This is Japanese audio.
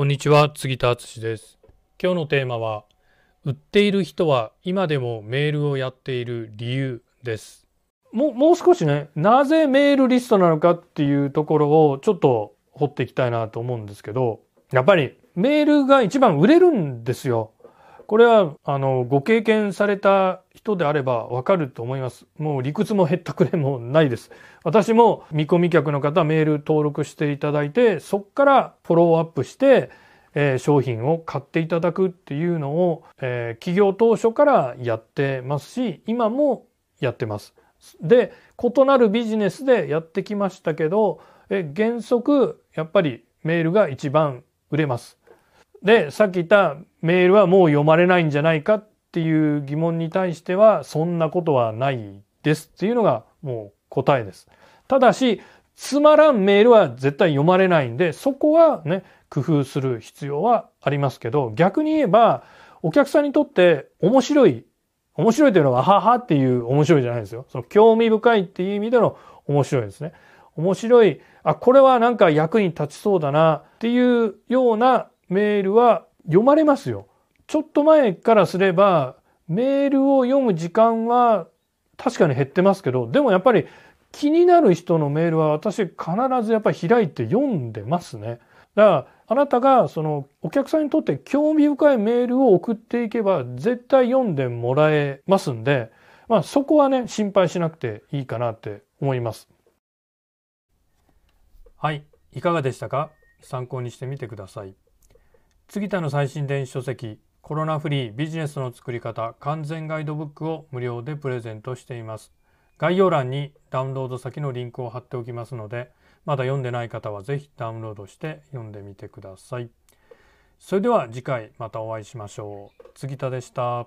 こんにちは杉田敦です。今日のテーマは売っている人は今でもメールをやっている理由です。もうもう少しねなぜメールリストなのかっていうところをちょっと掘っていきたいなと思うんですけどやっぱりメールが一番売れるんですよ。これはあのご経験された人であればわかると思います。もう理屈もへったくれもないです。私も見込み客の方メール登録していただいてそこからフォローアップして、えー、商品を買っていただくっていうのを、えー、企業当初からやってますし今もやってます。で異なるビジネスでやってきましたけど、え原則やっぱりメールが一番売れます。で、さっき言ったメールはもう読まれないんじゃないかっていう疑問に対しては、そんなことはないですっていうのがもう答えです。ただし、つまらんメールは絶対読まれないんで、そこはね、工夫する必要はありますけど、逆に言えば、お客さんにとって面白い、面白いというのは、ははっていう面白いじゃないですよ。その興味深いっていう意味での面白いですね。面白い、あ、これはなんか役に立ちそうだなっていうようなメールは読まれますよ。ちょっと前からすればメールを読む時間は確かに減ってますけどでもやっぱり気になる人のメールは私必ずやっぱり開いて読んでますね。だからあなたがそのお客さんにとって興味深いメールを送っていけば絶対読んでもらえますんで、まあ、そこはね心配しなくていいかなって思います。はい、いかがでしたか？参考にしてみてください。杉田の最新電子書籍コロナフリービジネスの作り方完全ガイドブックを無料でプレゼントしています。概要欄にダウンロード先のリンクを貼っておきますので、まだ読んでない方は是非ダウンロードして読んでみてください。それでは次回またお会いしましょう。杉田でした。